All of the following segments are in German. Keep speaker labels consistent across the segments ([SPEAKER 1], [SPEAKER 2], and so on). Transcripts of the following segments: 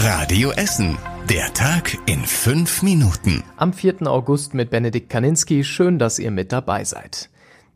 [SPEAKER 1] Radio Essen. Der Tag in fünf Minuten.
[SPEAKER 2] Am 4. August mit Benedikt Kaninski. Schön, dass ihr mit dabei seid.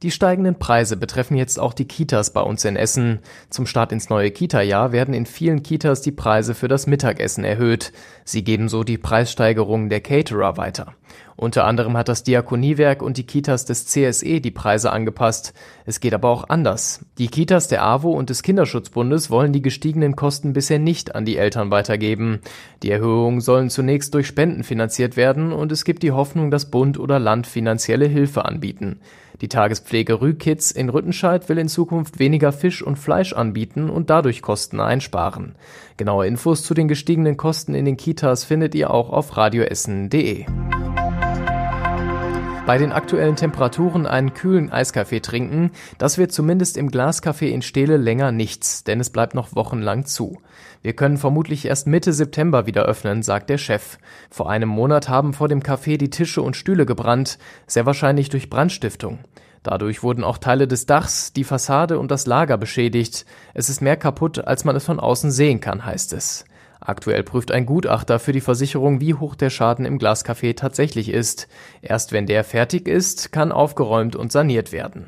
[SPEAKER 2] Die steigenden Preise betreffen jetzt auch die Kitas bei uns in Essen. Zum Start ins neue Kita-Jahr werden in vielen Kitas die Preise für das Mittagessen erhöht. Sie geben so die Preissteigerungen der Caterer weiter. Unter anderem hat das Diakoniewerk und die Kitas des CSE die Preise angepasst. Es geht aber auch anders. Die Kitas der AWO und des Kinderschutzbundes wollen die gestiegenen Kosten bisher nicht an die Eltern weitergeben. Die Erhöhungen sollen zunächst durch Spenden finanziert werden und es gibt die Hoffnung, dass Bund oder Land finanzielle Hilfe anbieten. Die Tagespflege Rükids in Rüttenscheid will in Zukunft weniger Fisch und Fleisch anbieten und dadurch Kosten einsparen. Genaue Infos zu den gestiegenen Kosten in den Kitas findet ihr auch auf radioessen.de. Bei den aktuellen Temperaturen einen kühlen Eiskaffee trinken, das wird zumindest im Glascafé in Steele länger nichts, denn es bleibt noch wochenlang zu. Wir können vermutlich erst Mitte September wieder öffnen, sagt der Chef. Vor einem Monat haben vor dem Café die Tische und Stühle gebrannt, sehr wahrscheinlich durch Brandstiftung. Dadurch wurden auch Teile des Dachs, die Fassade und das Lager beschädigt. Es ist mehr kaputt, als man es von außen sehen kann, heißt es. Aktuell prüft ein Gutachter für die Versicherung, wie hoch der Schaden im Glascafé tatsächlich ist. Erst wenn der fertig ist, kann aufgeräumt und saniert werden.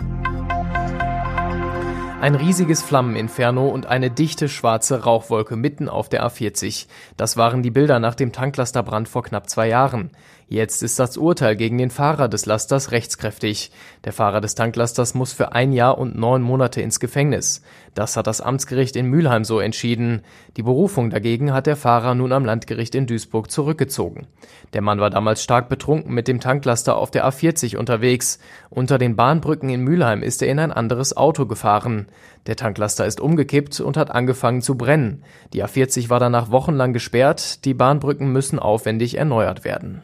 [SPEAKER 2] Ein riesiges Flammeninferno und eine dichte schwarze Rauchwolke mitten auf der A40. Das waren die Bilder nach dem Tanklasterbrand vor knapp zwei Jahren. Jetzt ist das Urteil gegen den Fahrer des Lasters rechtskräftig. Der Fahrer des Tanklasters muss für ein Jahr und neun Monate ins Gefängnis. Das hat das Amtsgericht in Mülheim so entschieden. Die Berufung dagegen hat der Fahrer nun am Landgericht in Duisburg zurückgezogen. Der Mann war damals stark betrunken mit dem Tanklaster auf der A40 unterwegs. Unter den Bahnbrücken in Mülheim ist er in ein anderes Auto gefahren. Der Tanklaster ist umgekippt und hat angefangen zu brennen. Die A40 war danach wochenlang gesperrt. Die Bahnbrücken müssen aufwendig erneuert werden.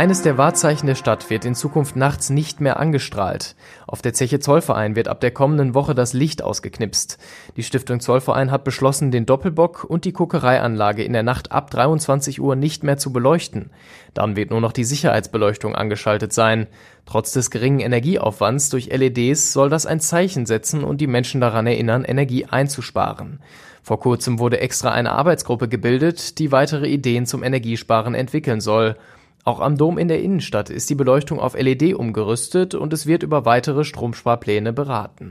[SPEAKER 2] Eines der Wahrzeichen der Stadt wird in Zukunft nachts nicht mehr angestrahlt. Auf der Zeche Zollverein wird ab der kommenden Woche das Licht ausgeknipst. Die Stiftung Zollverein hat beschlossen, den Doppelbock und die Kuckereianlage in der Nacht ab 23 Uhr nicht mehr zu beleuchten. Dann wird nur noch die Sicherheitsbeleuchtung angeschaltet sein. Trotz des geringen Energieaufwands durch LEDs soll das ein Zeichen setzen und die Menschen daran erinnern, Energie einzusparen. Vor kurzem wurde extra eine Arbeitsgruppe gebildet, die weitere Ideen zum Energiesparen entwickeln soll. Auch am Dom in der Innenstadt ist die Beleuchtung auf LED umgerüstet und es wird über weitere Stromsparpläne beraten.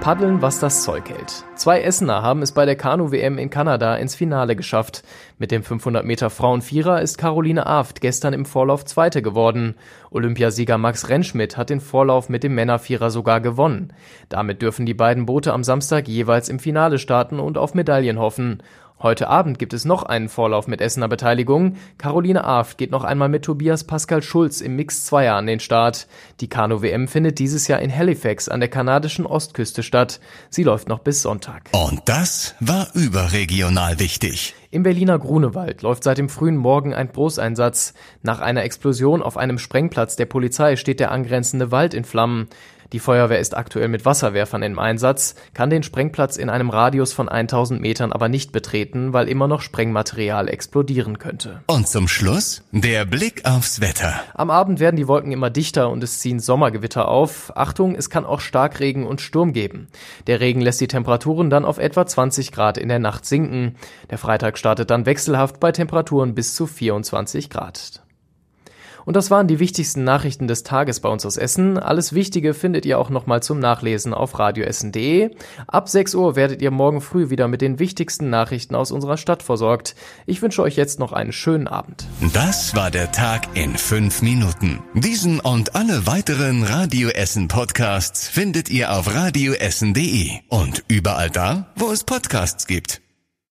[SPEAKER 2] Paddeln, was das Zeug hält. Zwei Essener haben es bei der Kanu-WM in Kanada ins Finale geschafft. Mit dem 500 Meter Frauenvierer ist Caroline Aft gestern im Vorlauf Zweite geworden. Olympiasieger Max Rentschmidt hat den Vorlauf mit dem Männervierer sogar gewonnen. Damit dürfen die beiden Boote am Samstag jeweils im Finale starten und auf Medaillen hoffen. Heute Abend gibt es noch einen Vorlauf mit Essener Beteiligung. Caroline Aft geht noch einmal mit Tobias Pascal Schulz im Mix Zweier an den Start. Die Kanu-WM findet dieses Jahr in Halifax an der kanadischen Ostküste statt. Sie läuft noch bis Sonntag.
[SPEAKER 1] Und das war überregional wichtig.
[SPEAKER 2] Im Berliner Grunewald läuft seit dem frühen Morgen ein Großeinsatz. Nach einer Explosion auf einem Sprengplatz der Polizei steht der angrenzende Wald in Flammen. Die Feuerwehr ist aktuell mit Wasserwerfern im Einsatz, kann den Sprengplatz in einem Radius von 1000 Metern aber nicht betreten, weil immer noch Sprengmaterial explodieren könnte.
[SPEAKER 1] Und zum Schluss der Blick aufs Wetter.
[SPEAKER 2] Am Abend werden die Wolken immer dichter und es ziehen Sommergewitter auf. Achtung, es kann auch Starkregen und Sturm geben. Der Regen lässt die Temperaturen dann auf etwa 20 Grad in der Nacht sinken. Der Freitag startet dann wechselhaft bei Temperaturen bis zu 24 Grad. Und das waren die wichtigsten Nachrichten des Tages bei uns aus Essen. Alles Wichtige findet ihr auch nochmal zum Nachlesen auf radioessen.de. Ab 6 Uhr werdet ihr morgen früh wieder mit den wichtigsten Nachrichten aus unserer Stadt versorgt. Ich wünsche euch jetzt noch einen schönen Abend.
[SPEAKER 1] Das war der Tag in 5 Minuten. Diesen und alle weiteren Radio Essen Podcasts findet ihr auf radioessen.de und überall da, wo es Podcasts gibt.